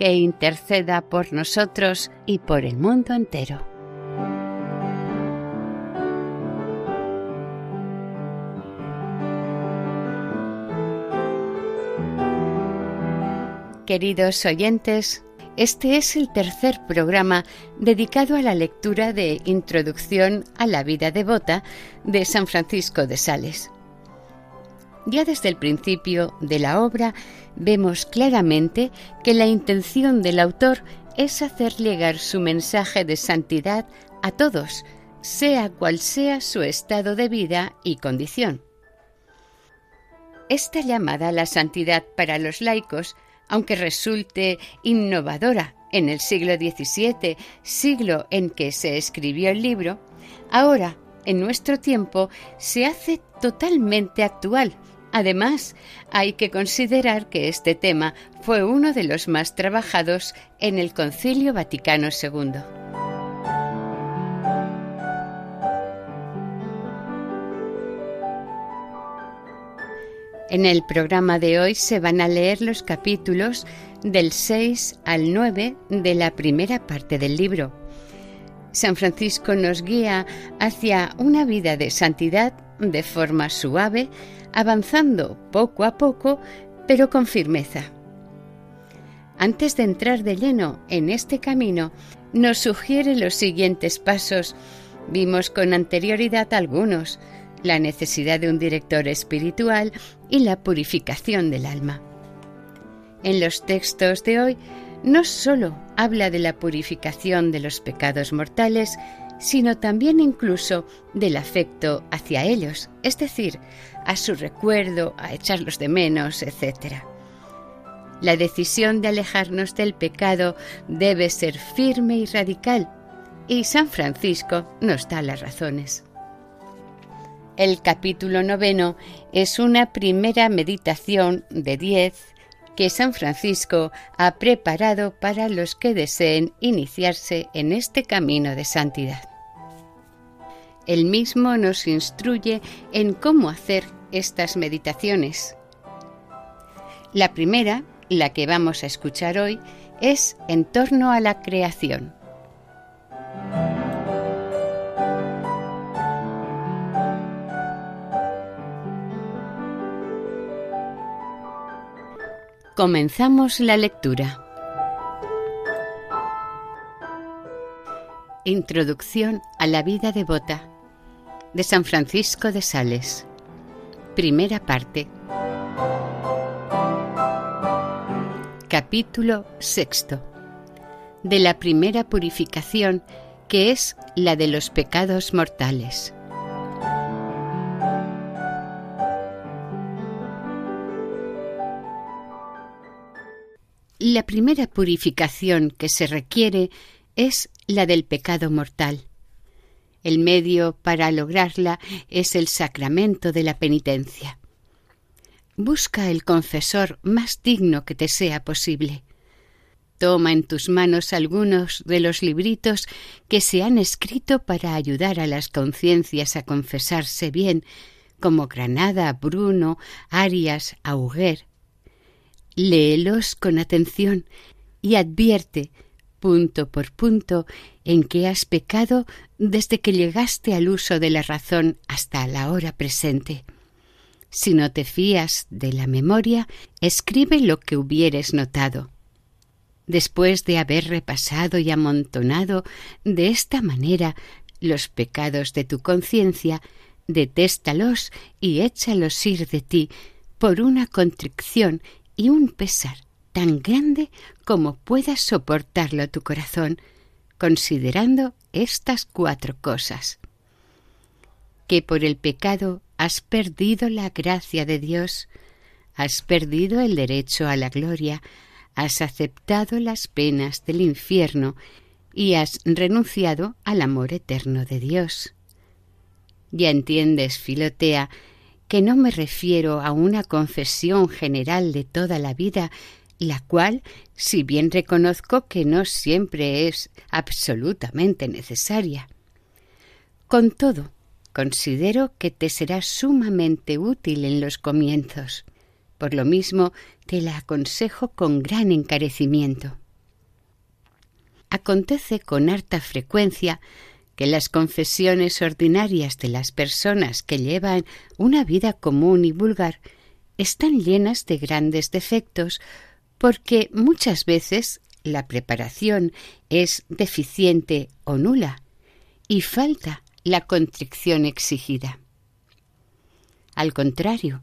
que interceda por nosotros y por el mundo entero. Queridos oyentes, este es el tercer programa dedicado a la lectura de Introducción a la vida devota de San Francisco de Sales. Ya desde el principio de la obra vemos claramente que la intención del autor es hacer llegar su mensaje de santidad a todos, sea cual sea su estado de vida y condición. Esta llamada a la santidad para los laicos, aunque resulte innovadora en el siglo XVII, siglo en que se escribió el libro, ahora, en nuestro tiempo, se hace totalmente actual Además, hay que considerar que este tema fue uno de los más trabajados en el Concilio Vaticano II. En el programa de hoy se van a leer los capítulos del 6 al 9 de la primera parte del libro. San Francisco nos guía hacia una vida de santidad de forma suave, avanzando poco a poco, pero con firmeza. Antes de entrar de lleno en este camino, nos sugiere los siguientes pasos. Vimos con anterioridad algunos, la necesidad de un director espiritual y la purificación del alma. En los textos de hoy no sólo habla de la purificación de los pecados mortales, sino también incluso del afecto hacia ellos, es decir, a su recuerdo, a echarlos de menos, etc. La decisión de alejarnos del pecado debe ser firme y radical, y San Francisco nos da las razones. El capítulo noveno es una primera meditación de diez que San Francisco ha preparado para los que deseen iniciarse en este camino de santidad. Él mismo nos instruye en cómo hacer estas meditaciones. La primera, la que vamos a escuchar hoy, es en torno a la creación. Comenzamos la lectura. Introducción a la vida devota de San Francisco de Sales. Primera parte. Capítulo sexto. De la primera purificación que es la de los pecados mortales. La primera purificación que se requiere es la del pecado mortal. El medio para lograrla es el sacramento de la penitencia. Busca el confesor más digno que te sea posible. Toma en tus manos algunos de los libritos que se han escrito para ayudar a las conciencias a confesarse bien, como Granada, Bruno, Arias, Auger. Léelos con atención y advierte punto por punto en que has pecado desde que llegaste al uso de la razón hasta la hora presente. Si no te fías de la memoria, escribe lo que hubieres notado. Después de haber repasado y amontonado de esta manera los pecados de tu conciencia, detéstalos y échalos ir de ti por una contrición y un pesar tan grande como puedas soportarlo tu corazón, considerando estas cuatro cosas. Que por el pecado has perdido la gracia de Dios, has perdido el derecho a la gloria, has aceptado las penas del infierno y has renunciado al amor eterno de Dios. Ya entiendes, Filotea, que no me refiero a una confesión general de toda la vida, la cual, si bien reconozco que no siempre es absolutamente necesaria. Con todo, considero que te será sumamente útil en los comienzos. Por lo mismo, te la aconsejo con gran encarecimiento. Acontece con harta frecuencia que las confesiones ordinarias de las personas que llevan una vida común y vulgar están llenas de grandes defectos porque muchas veces la preparación es deficiente o nula y falta la contrición exigida. Al contrario,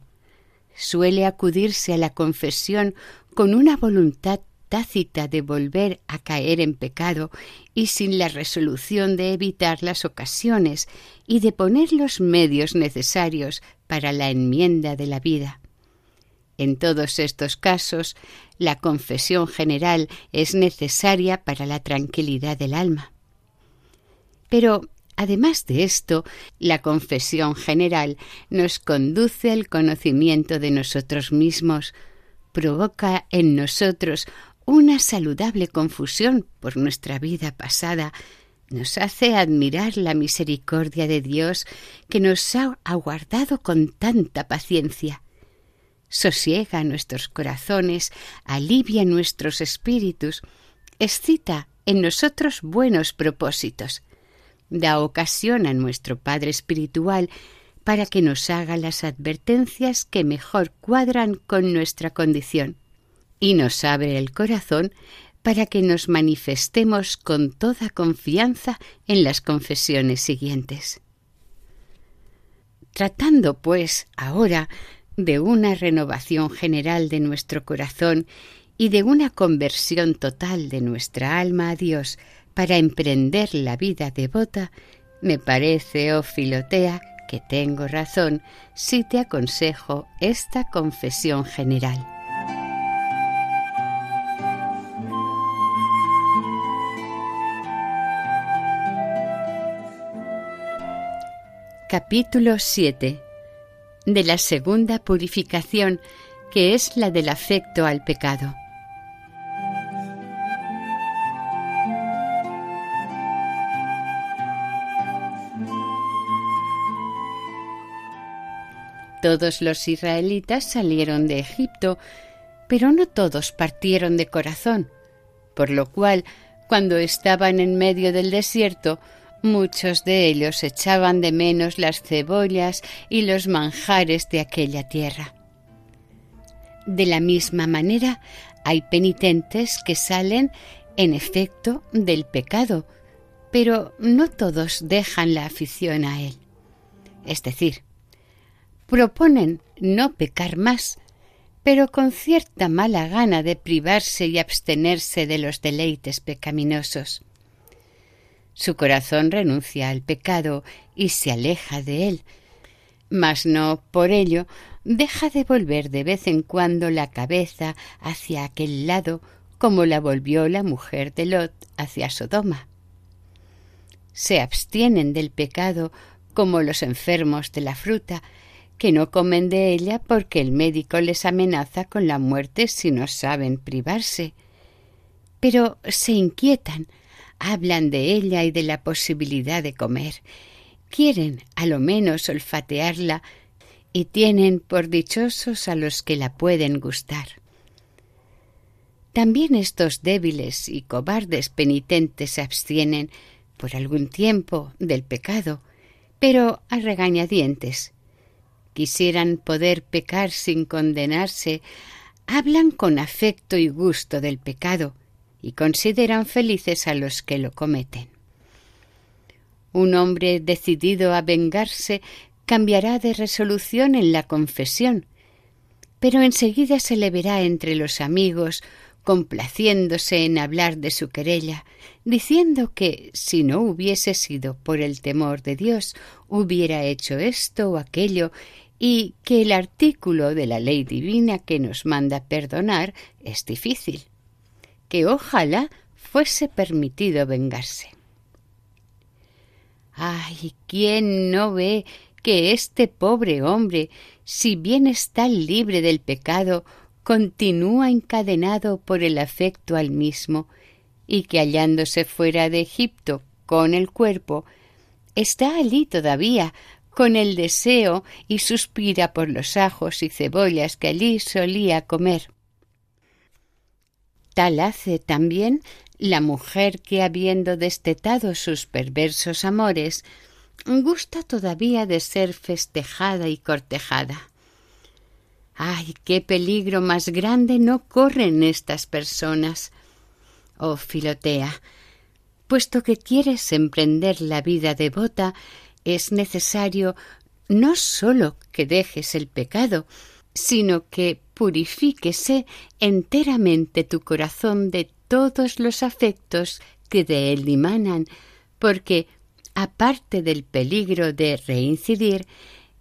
suele acudirse a la confesión con una voluntad tácita de volver a caer en pecado y sin la resolución de evitar las ocasiones y de poner los medios necesarios para la enmienda de la vida. En todos estos casos, la confesión general es necesaria para la tranquilidad del alma. Pero, además de esto, la confesión general nos conduce al conocimiento de nosotros mismos, provoca en nosotros una saludable confusión por nuestra vida pasada, nos hace admirar la misericordia de Dios que nos ha aguardado con tanta paciencia. Sosiega nuestros corazones, alivia nuestros espíritus, excita en nosotros buenos propósitos, da ocasión a nuestro Padre Espiritual para que nos haga las advertencias que mejor cuadran con nuestra condición, y nos abre el corazón para que nos manifestemos con toda confianza en las confesiones siguientes. Tratando, pues, ahora de una renovación general de nuestro corazón y de una conversión total de nuestra alma a Dios para emprender la vida devota, me parece, oh Filotea, que tengo razón si te aconsejo esta confesión general. Capítulo 7 de la segunda purificación, que es la del afecto al pecado. Todos los israelitas salieron de Egipto, pero no todos partieron de corazón, por lo cual, cuando estaban en medio del desierto, Muchos de ellos echaban de menos las cebollas y los manjares de aquella tierra. De la misma manera, hay penitentes que salen, en efecto, del pecado, pero no todos dejan la afición a él. Es decir, proponen no pecar más, pero con cierta mala gana de privarse y abstenerse de los deleites pecaminosos. Su corazón renuncia al pecado y se aleja de él, mas no por ello deja de volver de vez en cuando la cabeza hacia aquel lado como la volvió la mujer de Lot hacia Sodoma. Se abstienen del pecado como los enfermos de la fruta, que no comen de ella porque el médico les amenaza con la muerte si no saben privarse. Pero se inquietan hablan de ella y de la posibilidad de comer. Quieren a lo menos olfatearla y tienen por dichosos a los que la pueden gustar. también estos débiles y cobardes penitentes se abstienen por algún tiempo del pecado, pero a regañadientes. Quisieran poder pecar sin condenarse, hablan con afecto y gusto del pecado y consideran felices a los que lo cometen. Un hombre decidido a vengarse cambiará de resolución en la confesión, pero enseguida se le verá entre los amigos complaciéndose en hablar de su querella, diciendo que si no hubiese sido por el temor de Dios, hubiera hecho esto o aquello, y que el artículo de la ley divina que nos manda perdonar es difícil, que ojalá fuese permitido vengarse. Ay, ¿quién no ve que este pobre hombre, si bien está libre del pecado, continúa encadenado por el afecto al mismo, y que hallándose fuera de Egipto con el cuerpo, está allí todavía con el deseo y suspira por los ajos y cebollas que allí solía comer. Tal hace también la mujer que, habiendo destetado sus perversos amores, gusta todavía de ser festejada y cortejada. ¡Ay, qué peligro más grande no corren estas personas! Oh, Filotea, puesto que quieres emprender la vida devota, es necesario no sólo que dejes el pecado, sino que purifíquese enteramente tu corazón de todos los afectos que de él dimanan, porque, aparte del peligro de reincidir,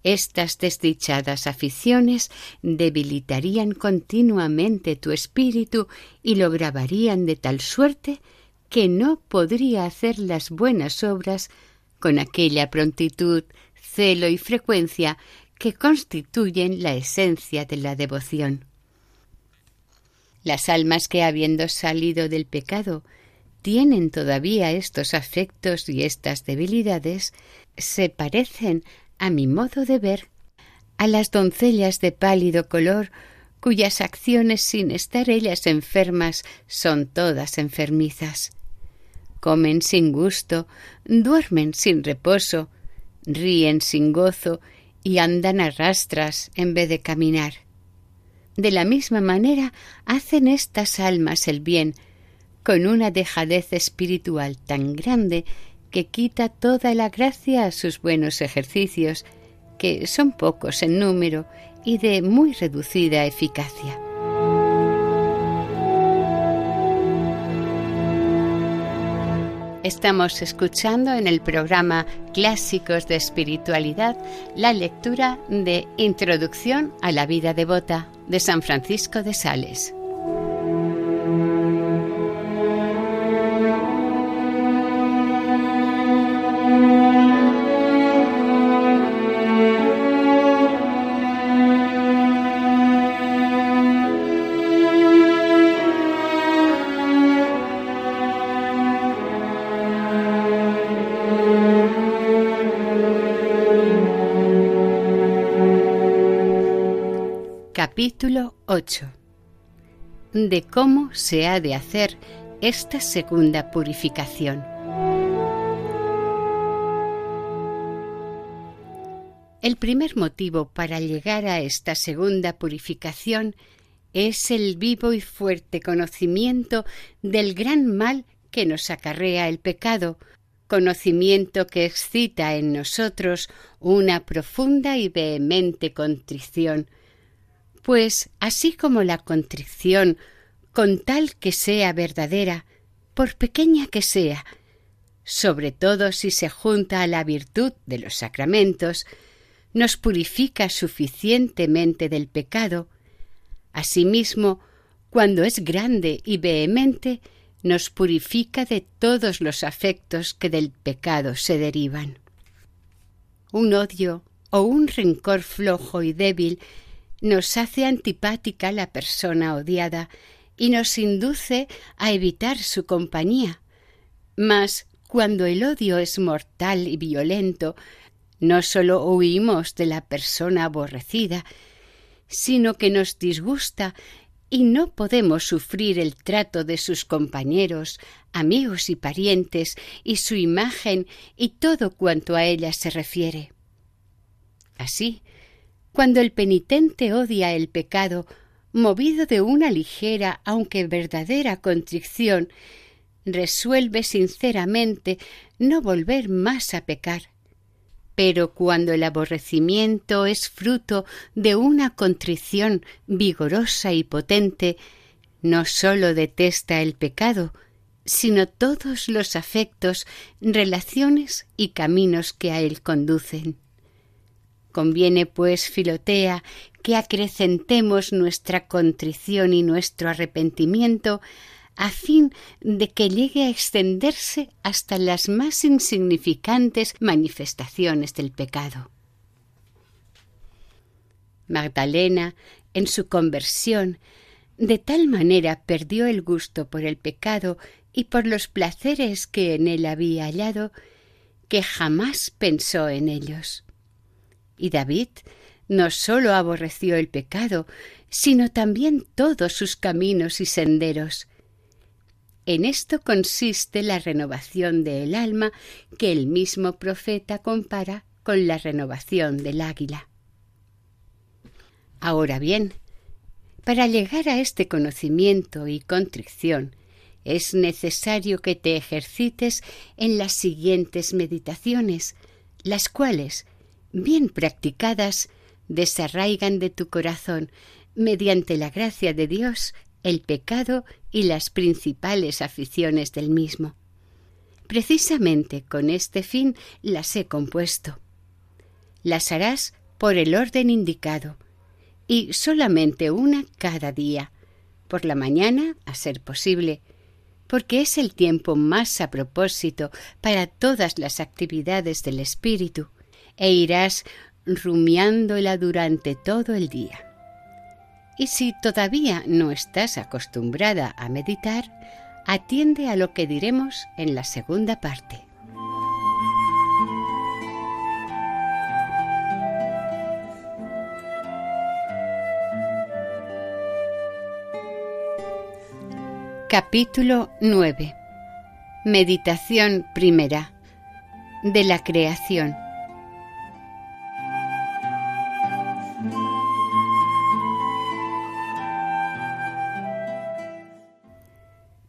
estas desdichadas aficiones debilitarían continuamente tu espíritu y lo grabarían de tal suerte que no podría hacer las buenas obras con aquella prontitud, celo y frecuencia que constituyen la esencia de la devoción. Las almas que habiendo salido del pecado tienen todavía estos afectos y estas debilidades, se parecen a mi modo de ver, a las doncellas de pálido color cuyas acciones sin estar ellas enfermas son todas enfermizas. Comen sin gusto, duermen sin reposo, ríen sin gozo y andan a rastras en vez de caminar. De la misma manera hacen estas almas el bien, con una dejadez espiritual tan grande que quita toda la gracia a sus buenos ejercicios, que son pocos en número y de muy reducida eficacia. Estamos escuchando en el programa Clásicos de Espiritualidad la lectura de Introducción a la vida devota de San Francisco de Sales. Capítulo 8 de cómo se ha de hacer esta segunda purificación. El primer motivo para llegar a esta segunda purificación es el vivo y fuerte conocimiento del gran mal que nos acarrea el pecado, conocimiento que excita en nosotros una profunda y vehemente contrición, pues así como la contrición, con tal que sea verdadera, por pequeña que sea, sobre todo si se junta a la virtud de los sacramentos, nos purifica suficientemente del pecado, asimismo, cuando es grande y vehemente, nos purifica de todos los afectos que del pecado se derivan. Un odio o un rencor flojo y débil nos hace antipática la persona odiada y nos induce a evitar su compañía. Mas cuando el odio es mortal y violento, no sólo huimos de la persona aborrecida, sino que nos disgusta y no podemos sufrir el trato de sus compañeros, amigos y parientes, y su imagen y todo cuanto a ella se refiere. Así, cuando el penitente odia el pecado, movido de una ligera aunque verdadera contrición, resuelve sinceramente no volver más a pecar. Pero cuando el aborrecimiento es fruto de una contrición vigorosa y potente, no sólo detesta el pecado, sino todos los afectos, relaciones y caminos que a él conducen. Conviene, pues, Filotea, que acrecentemos nuestra contrición y nuestro arrepentimiento a fin de que llegue a extenderse hasta las más insignificantes manifestaciones del pecado. Magdalena, en su conversión, de tal manera perdió el gusto por el pecado y por los placeres que en él había hallado, que jamás pensó en ellos. Y David no sólo aborreció el pecado, sino también todos sus caminos y senderos, en esto consiste la renovación del alma que el mismo profeta compara con la renovación del águila. Ahora bien, para llegar a este conocimiento y contrición, es necesario que te ejercites en las siguientes meditaciones, las cuales, bien practicadas, desarraigan de tu corazón, mediante la gracia de Dios, el pecado y las principales aficiones del mismo. Precisamente con este fin las he compuesto. Las harás por el orden indicado, y solamente una cada día, por la mañana, a ser posible, porque es el tiempo más a propósito para todas las actividades del espíritu, e irás rumiándola durante todo el día. Y si todavía no estás acostumbrada a meditar, atiende a lo que diremos en la segunda parte. Capítulo 9 Meditación primera de la creación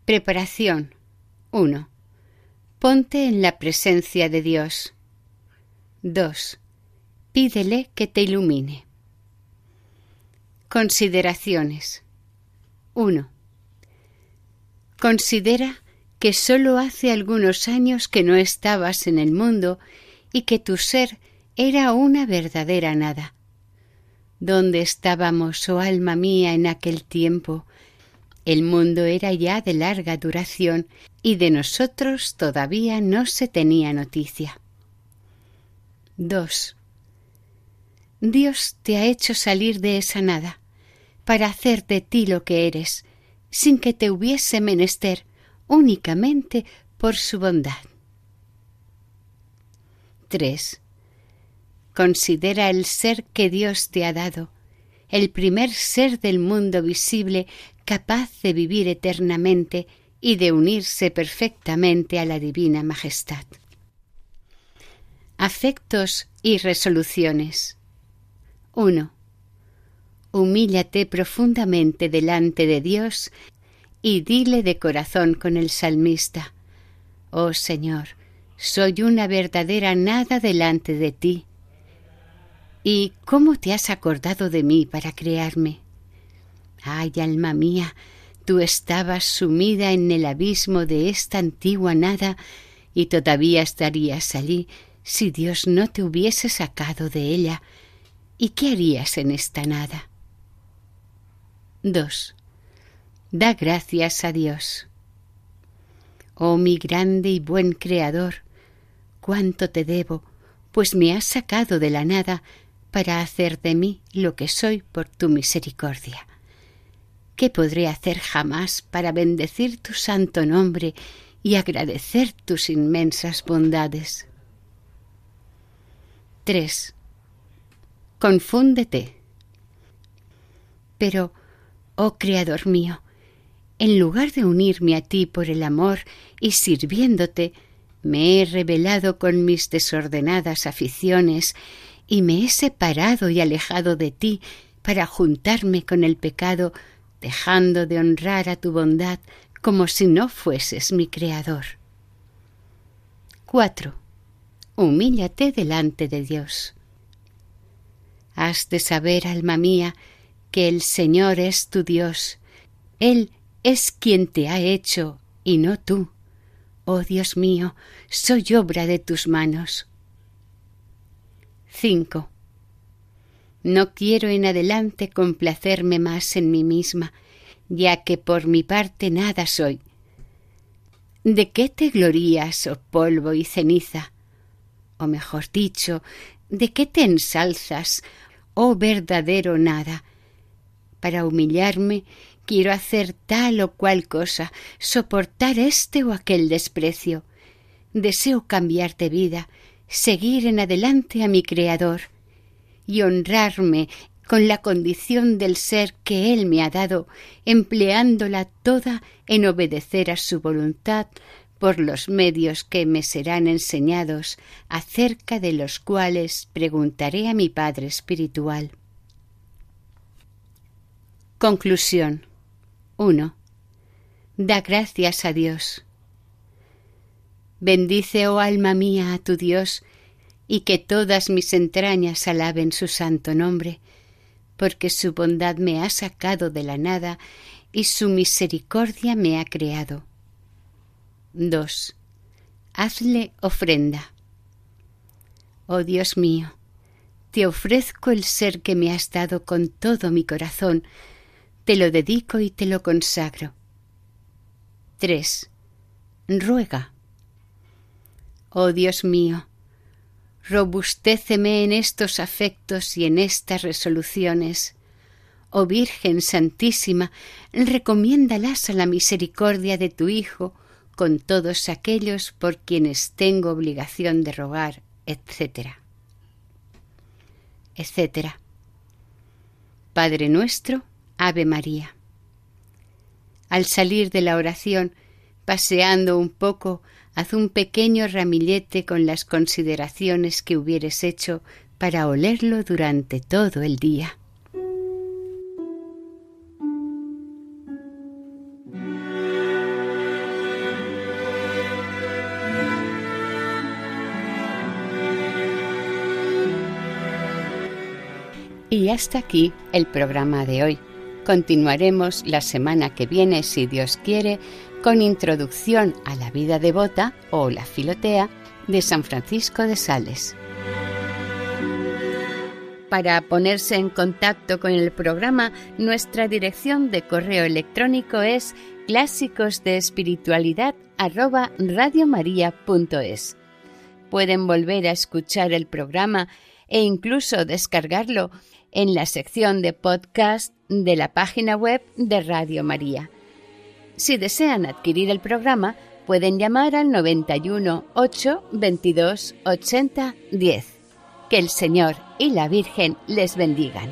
Preparación 1. Ponte en la presencia de Dios. 2. Pídele que te ilumine. Consideraciones 1. Considera que sólo hace algunos años que no estabas en el mundo y que tu ser era una verdadera nada. ¿Dónde estábamos, oh alma mía, en aquel tiempo? El mundo era ya de larga duración y de nosotros todavía no se tenía noticia. 2. Dios te ha hecho salir de esa nada para hacer de ti lo que eres, sin que te hubiese menester únicamente por su bondad. 3. Considera el ser que Dios te ha dado, el primer ser del mundo visible capaz de vivir eternamente y de unirse perfectamente a la divina majestad. Afectos y resoluciones. 1. Humíllate profundamente delante de Dios y dile de corazón con el salmista, Oh Señor, soy una verdadera nada delante de ti. ¿Y cómo te has acordado de mí para crearme? Ay, alma mía, tú estabas sumida en el abismo de esta antigua nada y todavía estarías allí si Dios no te hubiese sacado de ella. ¿Y qué harías en esta nada? 2. Da gracias a Dios. Oh mi grande y buen Creador, cuánto te debo, pues me has sacado de la nada para hacer de mí lo que soy por tu misericordia. ¿Qué podré hacer jamás para bendecir tu santo nombre y agradecer tus inmensas bondades? 3. Confúndete. Pero, Oh Creador mío, en lugar de unirme a ti por el amor y sirviéndote, me he rebelado con mis desordenadas aficiones y me he separado y alejado de ti para juntarme con el pecado, dejando de honrar a tu bondad como si no fueses mi Creador. 4. Humíllate delante de Dios. Has de saber, alma mía, que el Señor es tu Dios. Él es quien te ha hecho y no tú. Oh Dios mío, soy obra de tus manos. 5. No quiero en adelante complacerme más en mí misma, ya que por mi parte nada soy. ¿De qué te glorías, oh polvo y ceniza? O mejor dicho, ¿de qué te ensalzas, oh verdadero nada? Para humillarme quiero hacer tal o cual cosa, soportar este o aquel desprecio. Deseo cambiar de vida, seguir en adelante a mi Creador y honrarme con la condición del ser que Él me ha dado, empleándola toda en obedecer a su voluntad por los medios que me serán enseñados, acerca de los cuales preguntaré a mi Padre Espiritual. Conclusión 1. Da gracias a Dios. Bendice, oh alma mía, a tu Dios, y que todas mis entrañas alaben su santo nombre, porque su bondad me ha sacado de la nada y su misericordia me ha creado. 2. Hazle ofrenda. Oh Dios mío, te ofrezco el ser que me has dado con todo mi corazón, te lo dedico y te lo consagro. 3. Ruega. Oh Dios mío, robustéceme en estos afectos y en estas resoluciones. Oh Virgen Santísima, recomiéndalas a la misericordia de tu Hijo con todos aquellos por quienes tengo obligación de rogar, etc. etc. Padre nuestro, Ave María. Al salir de la oración, paseando un poco, haz un pequeño ramillete con las consideraciones que hubieres hecho para olerlo durante todo el día. Y hasta aquí el programa de hoy. Continuaremos la semana que viene, si Dios quiere, con introducción a la vida devota o la filotea de San Francisco de Sales. Para ponerse en contacto con el programa, nuestra dirección de correo electrónico es clásicos de espiritualidad Pueden volver a escuchar el programa e incluso descargarlo en la sección de podcast de la página web de Radio María. Si desean adquirir el programa, pueden llamar al 91 8 22 80 10. Que el Señor y la Virgen les bendigan.